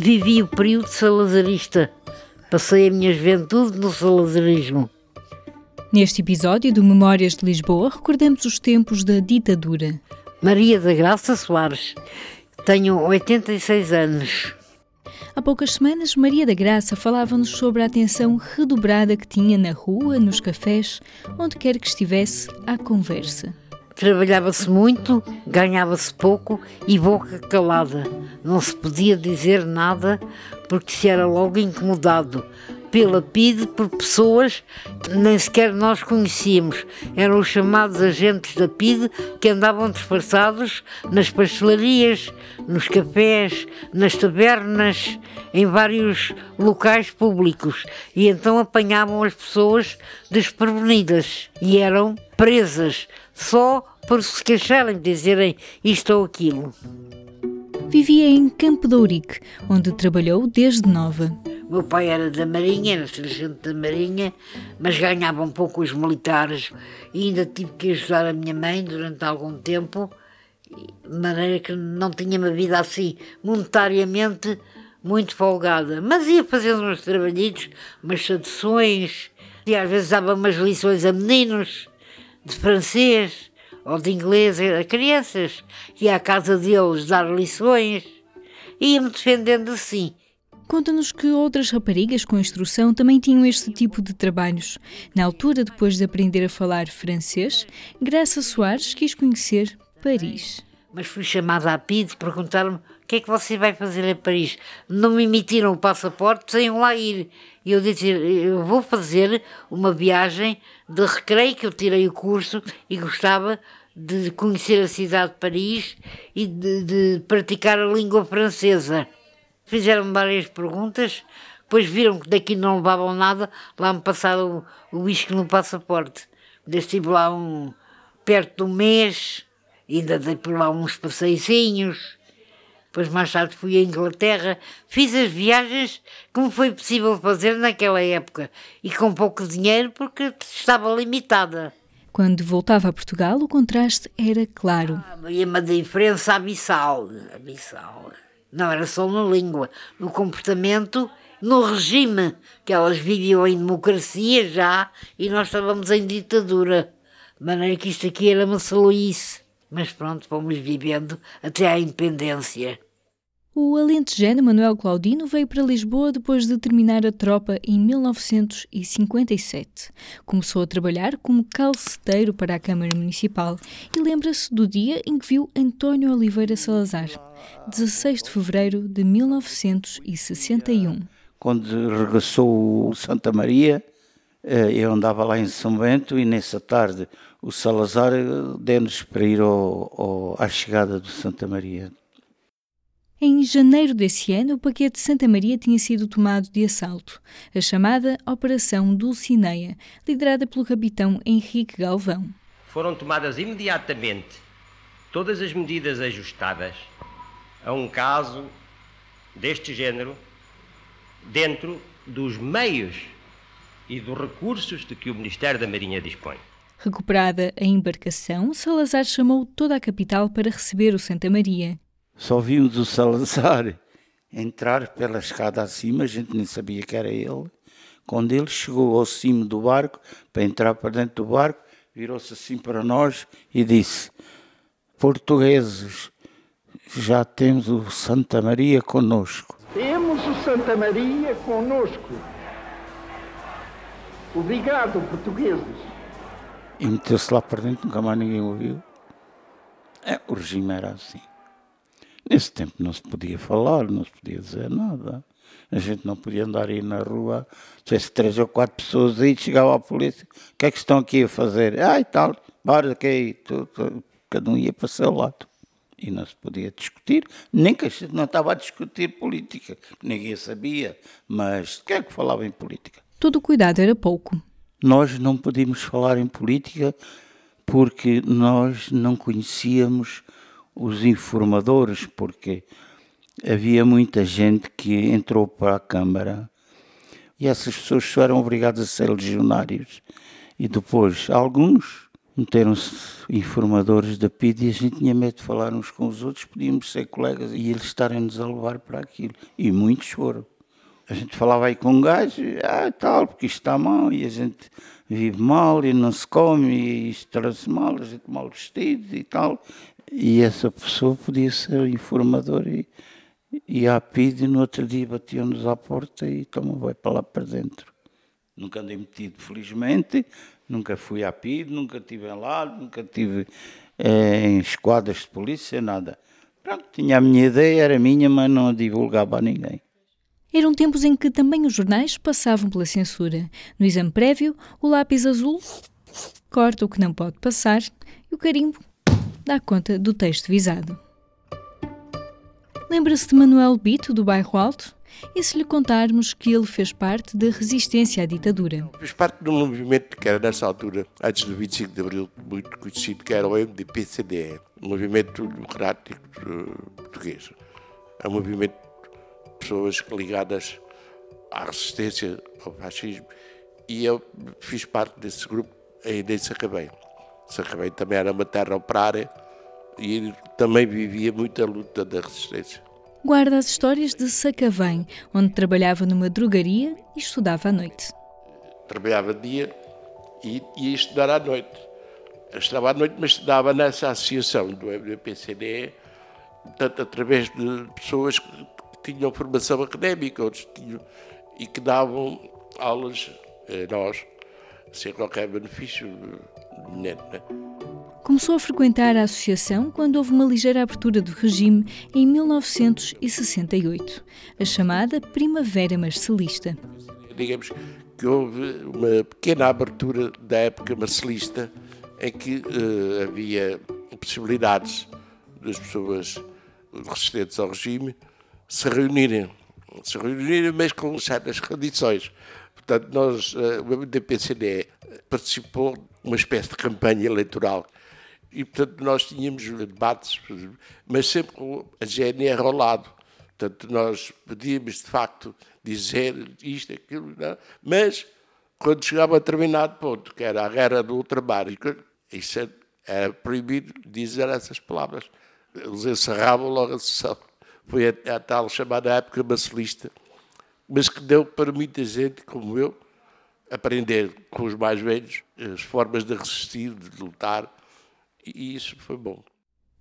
Vivi o período salazarista. Passei a minha juventude no salazarismo. Neste episódio do Memórias de Lisboa, recordamos os tempos da ditadura. Maria da Graça Soares. Tenho 86 anos. Há poucas semanas, Maria da Graça falava-nos sobre a atenção redobrada que tinha na rua, nos cafés, onde quer que estivesse, à conversa. Trabalhava-se muito, ganhava-se pouco e boca calada. Não se podia dizer nada porque se era logo incomodado pela PIDE por pessoas que nem sequer nós conhecíamos. Eram os chamados agentes da PIDE que andavam disfarçados nas pastelarias, nos cafés, nas tabernas, em vários locais públicos. E então apanhavam as pessoas desprevenidas e eram presas só por se queixarem, dizerem isto ou aquilo. Vivia em Campo de Ourique, onde trabalhou desde nova. Meu pai era da Marinha, era sargento da Marinha, mas ganhava um pouco os militares e ainda tive que ajudar a minha mãe durante algum tempo, de maneira que não tinha uma vida assim, monetariamente, muito folgada. Mas ia fazendo uns trabalhitos, umas traduções, e às vezes dava umas lições a meninos de francês ou de inglês a crianças, ia à casa deles dar lições, ia-me defendendo assim. Conta-nos que outras raparigas com instrução também tinham este tipo de trabalhos. Na altura, depois de aprender a falar francês, Graça Soares quis conhecer Paris. Mas fui chamada a PID, perguntaram-me que é que você vai fazer a Paris. Não me emitiram o passaporte, sem lá ir. E eu disse, eu vou fazer uma viagem de recreio, que eu tirei o curso e gostava de conhecer a cidade de Paris e de, de praticar a língua francesa. Fizeram-me várias perguntas, depois viram que daqui não levavam nada, lá me passaram o, uísque no passaporte. Estive lá um, perto de um mês, ainda dei por lá uns passeizinhos. Depois, mais tarde, fui à Inglaterra. Fiz as viagens como foi possível fazer naquela época e com pouco dinheiro porque estava limitada. Quando voltava a Portugal, o contraste era claro. Ah, e uma diferença abissal, abissal. Não era só na língua, no comportamento, no regime, que elas viviam em democracia já e nós estávamos em ditadura. De maneira que isto aqui era uma saluíce. Mas pronto, fomos vivendo até à independência. O alentejano Manuel Claudino veio para Lisboa depois de terminar a tropa em 1957. Começou a trabalhar como calceteiro para a Câmara Municipal e lembra-se do dia em que viu António Oliveira Salazar, 16 de fevereiro de 1961. Quando regressou Santa Maria, eh, eu andava lá em São Bento e nessa tarde o Salazar eh, deu-nos para ir ao, ao, à chegada do Santa Maria. Em janeiro desse ano, o paquete de Santa Maria tinha sido tomado de assalto, a chamada Operação Dulcineia, liderada pelo capitão Henrique Galvão. Foram tomadas imediatamente todas as medidas ajustadas a um caso deste género dentro dos meios e dos recursos de que o Ministério da Marinha dispõe. Recuperada a embarcação, Salazar chamou toda a capital para receber o Santa Maria só vimos o Salazar entrar pela escada acima, a gente nem sabia que era ele. Quando ele chegou ao cimo do barco, para entrar para dentro do barco, virou-se assim para nós e disse: Portugueses, já temos o Santa Maria conosco. Temos o Santa Maria conosco. Obrigado, portugueses. E meteu-se lá para dentro, nunca mais ninguém ouviu. É, o regime era assim. Nesse tempo não se podia falar, não se podia dizer nada. A gente não podia andar aí na rua, tivesse três ou quatro pessoas aí, chegava a polícia, o que é que estão aqui a fazer? Ah, e tal, bora aí, tudo, cada um ia para o seu lado. E não se podia discutir, nem que a gente não estava a discutir política, ninguém sabia, mas o que é que falava em política? Todo o cuidado era pouco. Nós não podíamos falar em política porque nós não conhecíamos os informadores, porque havia muita gente que entrou para a Câmara e essas pessoas só eram obrigadas a ser legionários. E depois, alguns meteram-se informadores da PID e a gente tinha medo de falar uns com os outros, podíamos ser colegas e eles estarem-nos a levar para aquilo. E muitos foram. A gente falava aí com um gajo, ah, tal, porque isto está mal e a gente vive mal e não se come e isto trata-se mal, a gente mal vestido e tal. E essa pessoa podia ser informador e, e a PID no outro dia batiam-nos à porta e toma, vai para lá para dentro. Nunca andei metido, felizmente, nunca fui à PID, nunca estive lá, nunca estive é, em esquadras de polícia, nada. Pronto, tinha a minha ideia, era minha, mas não a divulgava a ninguém. Eram tempos em que também os jornais passavam pela censura. No exame prévio, o lápis azul corta o que não pode passar e o carimbo dá conta do texto visado. Lembra-se de Manuel Bito, do Bairro Alto? E se lhe contarmos que ele fez parte da resistência à ditadura? Fez parte de um movimento que era nessa altura, antes do 25 de Abril, muito conhecido, que era o MDP-CDE, Movimento Democrático Português. É um movimento pessoas ligadas à resistência ao fascismo e eu fiz parte desse grupo ainda em Sacabém. Sacabém também era uma terra operária e também vivia muita luta da resistência. Guarda as histórias de Sacavém, onde trabalhava numa drogaria e estudava à noite. Trabalhava dia e ia estudar à noite. Eu estava à noite, mas estudava nessa associação do MPCD, portanto, através de pessoas que tinham formação académica, outros tinham, e que davam aulas a nós, sem qualquer benefício Né? Começou a frequentar a associação quando houve uma ligeira abertura do regime em 1968, a chamada Primavera Marcelista. Digamos que houve uma pequena abertura da época marcelista em que uh, havia possibilidades das pessoas resistentes ao regime se reunirem, se reunirem, mas com certas condições. Portanto, nós, uh, o MDP-CDE participou uma espécie de campanha eleitoral e, portanto, nós tínhamos debates, mas sempre com a GNR ao lado. Portanto, nós podíamos, de facto, dizer isto, aquilo, não, mas quando chegava a determinado ponto, que era a guerra do ultramar, isso era proibido dizer essas palavras. Eles encerravam logo a sessão. Foi a, a tal chamada época marcelista, mas que deu para muita gente, como eu, aprender com os mais velhos as formas de resistir, de lutar, e isso foi bom.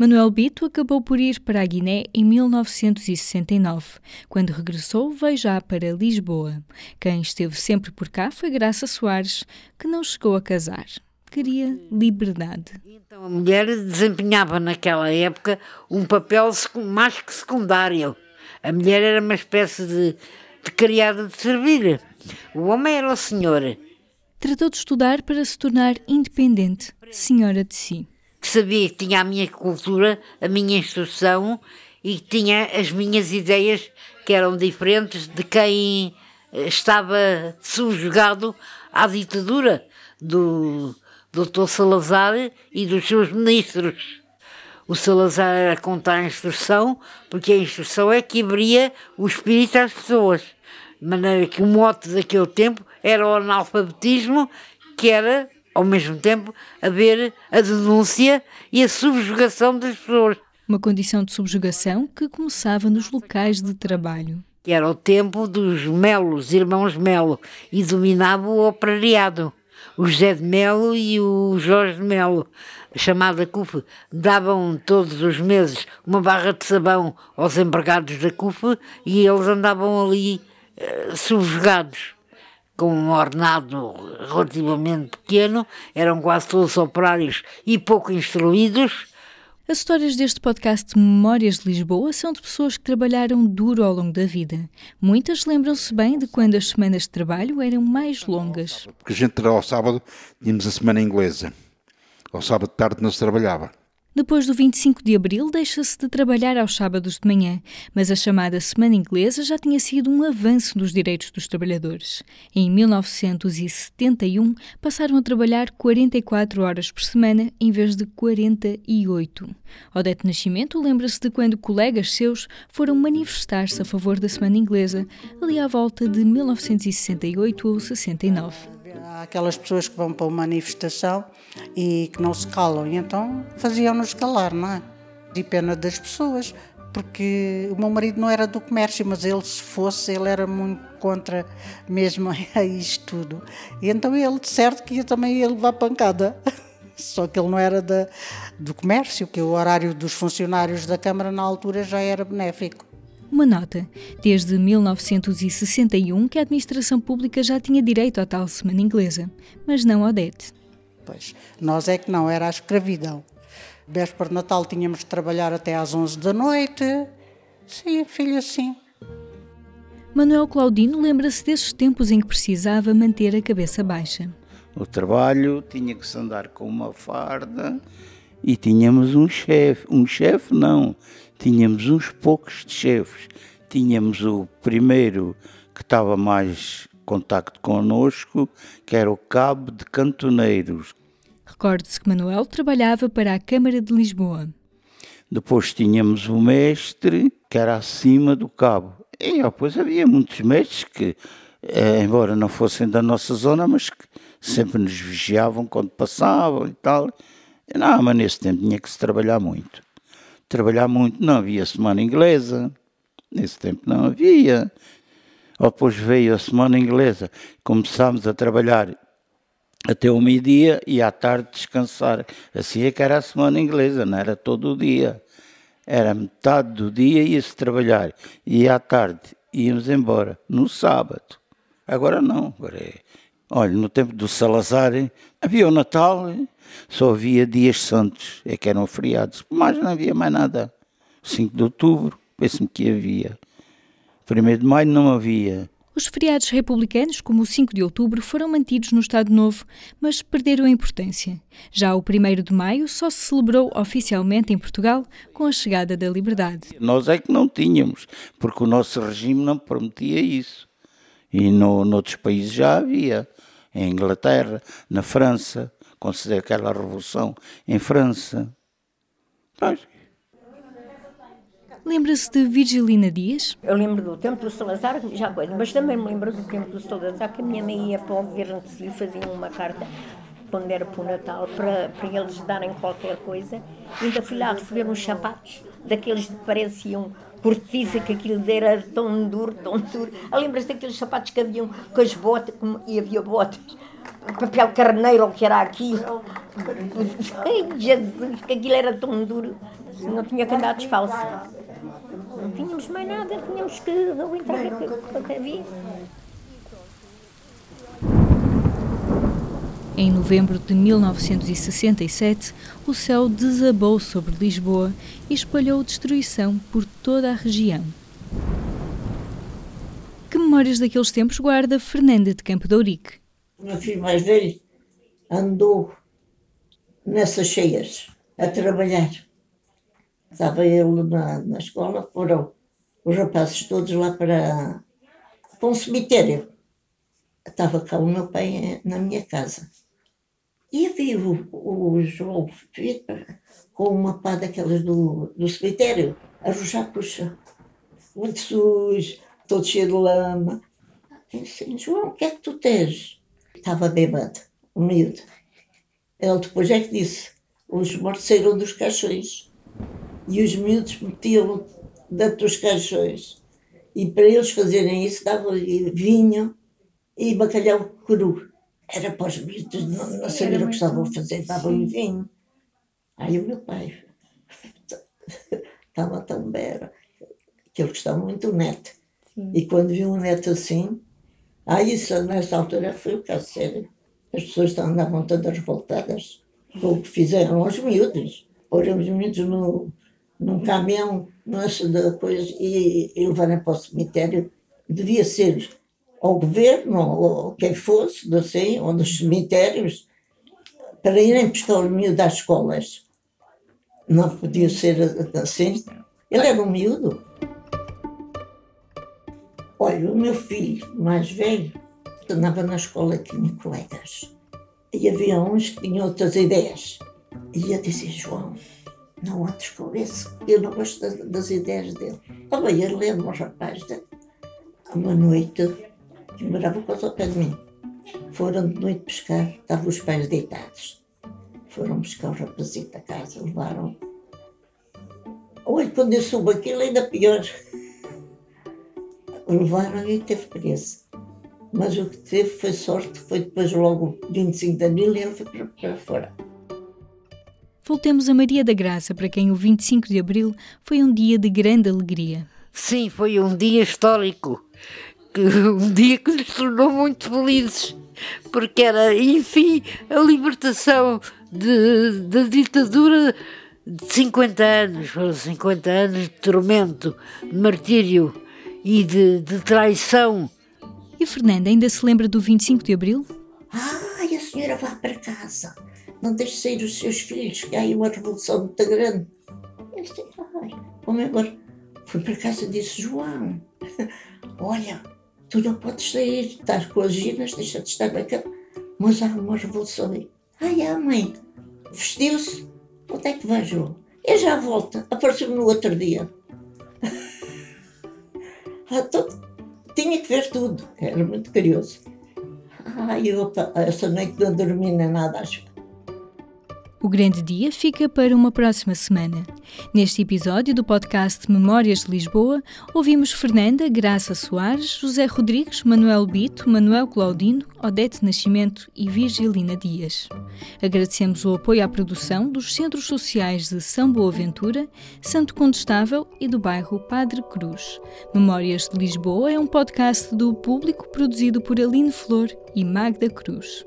Manuel Bito acabou por ir para a Guiné em 1969. Quando regressou, veio já para Lisboa. Quem esteve sempre por cá foi Graça Soares, que não chegou a casar. Queria liberdade. Então a mulher desempenhava naquela época um papel mais que secundário. A mulher era uma espécie de, de criada de servir. O homem era o senhor. Tratou de estudar para se tornar independente, senhora de si que sabia que tinha a minha cultura, a minha instrução e que tinha as minhas ideias que eram diferentes de quem eh, estava subjugado à ditadura do Dr. Salazar e dos seus ministros. O Salazar era contra a instrução, porque a instrução é que abria o espírito às pessoas. De maneira que o mote daquele tempo era o analfabetismo, que era ao mesmo tempo, haver a denúncia e a subjugação das pessoas. Uma condição de subjugação que começava nos locais de trabalho. Que era o tempo dos Melos, irmãos Melo, e dominava o operariado. O José de Melo e o Jorge de Melo, chamada CUF, davam todos os meses uma barra de sabão aos empregados da CUF e eles andavam ali uh, subjugados com um ordenado relativamente pequeno, eram quase todos operários e pouco instruídos. As histórias deste podcast Memórias de Lisboa são de pessoas que trabalharam duro ao longo da vida. Muitas lembram-se bem de quando as semanas de trabalho eram mais longas. Porque a gente ao sábado tínhamos a semana inglesa. Ao sábado de tarde não se trabalhava. Depois do 25 de abril, deixa-se de trabalhar aos sábados de manhã, mas a chamada Semana Inglesa já tinha sido um avanço dos direitos dos trabalhadores. Em 1971, passaram a trabalhar 44 horas por semana em vez de 48. Odete Nascimento lembra-se de quando colegas seus foram manifestar-se a favor da Semana Inglesa, ali à volta de 1968 ou 69. Há aquelas pessoas que vão para uma manifestação e que não se calam, e então faziam-nos calar, não é? De pena das pessoas, porque o meu marido não era do comércio, mas ele, se fosse, ele era muito contra mesmo a isto tudo. E então ele, de certo, que ia também ia levar pancada. Só que ele não era da, do comércio, que o horário dos funcionários da Câmara na altura já era benéfico. Uma nota. Desde 1961 que a administração pública já tinha direito à tal semana inglesa, mas não ao DET. Pois, nós é que não, era a escravidão. Véspera de Natal tínhamos de trabalhar até às 11 da noite. Sim, filha, sim. Manuel Claudino lembra-se desses tempos em que precisava manter a cabeça baixa. O trabalho tinha que se andar com uma farda e tínhamos um chefe. Um chefe não, tínhamos uns poucos de chefes. Tínhamos o primeiro que estava mais contacto connosco, que era o cabo de cantoneiros. Recorde-se que Manuel trabalhava para a Câmara de Lisboa. Depois tínhamos o mestre, que era acima do cabo. E depois havia muitos mestres que, eh, embora não fossem da nossa zona, mas que sempre nos vigiavam quando passavam e tal. Não, mas nesse tempo tinha que se trabalhar muito. Trabalhar muito, não havia semana inglesa, nesse tempo não havia. Depois veio a semana inglesa, começámos a trabalhar até o meio-dia e à tarde descansar. Assim é que era a semana inglesa, não era todo o dia. Era metade do dia ia-se trabalhar e à tarde íamos embora, no sábado. Agora não, agora é Olha, no tempo do Salazar havia o Natal, só havia dias santos, é que eram feriados, mas não havia mais nada. 5 de outubro, penso-me que havia. 1 de maio não havia. Os feriados republicanos, como o 5 de outubro, foram mantidos no Estado Novo, mas perderam a importância. Já o 1 de maio só se celebrou oficialmente em Portugal com a chegada da liberdade. Nós é que não tínhamos, porque o nosso regime não permitia isso. E no, noutros países já havia em Inglaterra, na França, considero aquela revolução em França. Pois. Lembra-se de Virgilina Dias? Eu lembro do tempo do Salazar, já coisa, mas também me lembro do tempo do Salazar, que a minha mãe ia para o governo de lhe faziam uma carta quando era para o Natal, para, para eles darem qualquer coisa. Ainda fui lá receber uns sapatos, daqueles que pareciam cortiça, que aquilo era tão duro, tão duro. Ah, lembras-te daqueles sapatos que haviam com as botas, e havia botas, papel carneiro, o que era aquilo. Ai, Jesus, que aquilo era tão duro. Não tinha que andar descalço. Não tínhamos mais nada, tínhamos que aguentar o que havia. Em novembro de 1967, o céu desabou sobre Lisboa e espalhou destruição por toda a região. Que memórias daqueles tempos guarda Fernanda de Campo de Ourique? O meu filho mais velho andou nessas cheias a trabalhar. Estava ele na, na escola, foram os rapazes todos lá para, para um cemitério. Estava cá o meu pai na minha casa. E havia o, o João com uma pá daquelas do, do cemitério, a rojar para o chão. Muito sujo, todo cheio de lama. Eu disse, João, o que é que tu tens? Estava bêbado, o miúdo. Ele depois é que disse, os mortos saíram dos caixões e os miúdos metiam dentro dos caixões. E para eles fazerem isso, davam vinho e bacalhau cru. Era para os miúdos, não, não sabiam o que estavam a fazer, davam vinho. Aí o meu pai estava tão bera, que ele gostava muito do neto. Sim. E quando viu um neto assim, aí isso nessa altura foi o caso sério. As pessoas andavam todas revoltadas com o que fizeram aos miúdos. Pôram os miúdos no, num caminhão, nessa da coisa, e, e levaram para o cemitério. Devia ser ao governo, ou quem fosse, assim, ou nos cemitérios, para irem buscar o miúdo das escolas. Não podia ser assim. Ele era um miúdo. Olha, o meu filho mais velho andava na escola tinha colegas. E havia uns que tinham outras ideias. E eu dizia, João, não antes com esse, eu não gosto das, ideias dele. Ah, bem, ele lembra um rapaz uma noite que morava quase ao pé de mim. Foram de noite pescar, estavam os pais deitados. Foram buscar o rapazito da casa, levaram. Olha, quando eu soube aquilo, ainda pior. Levaram e teve preso. Mas o que teve foi sorte, foi depois logo 25 de abril e ele foi para, para fora. Voltemos a Maria da Graça, para quem o 25 de abril foi um dia de grande alegria. Sim, foi um dia histórico, um dia que nos tornou muito felizes, porque era, enfim, a libertação de, da ditadura de 50 anos, foram 50 anos de tormento, de martírio e de, de traição. E Fernanda ainda se lembra do 25 de abril? Ai, a senhora vá para casa, não deixe sair os seus filhos, que há aí uma revolução muito grande. Eu disse, ai, vamos embora. Fui para casa e disse, João, olha, tu não podes sair, estás com as ginas, deixa de estar na cama, mas há uma revolução aí. Ai, a mãe, vestiu-se, onde é que vai, João? Eu já volto, apareceu-me no outro dia. ah, todo, tinha que ver tudo, era muito curioso. Ai, eu, essa noite não dormi nem nada, acho. O grande dia fica para uma próxima semana. Neste episódio do podcast Memórias de Lisboa, ouvimos Fernanda Graça Soares, José Rodrigues, Manuel Bito, Manuel Claudino, Odete Nascimento e Virgilina Dias. Agradecemos o apoio à produção dos Centros Sociais de São Boaventura, Santo Condestável e do bairro Padre Cruz. Memórias de Lisboa é um podcast do público produzido por Aline Flor e Magda Cruz.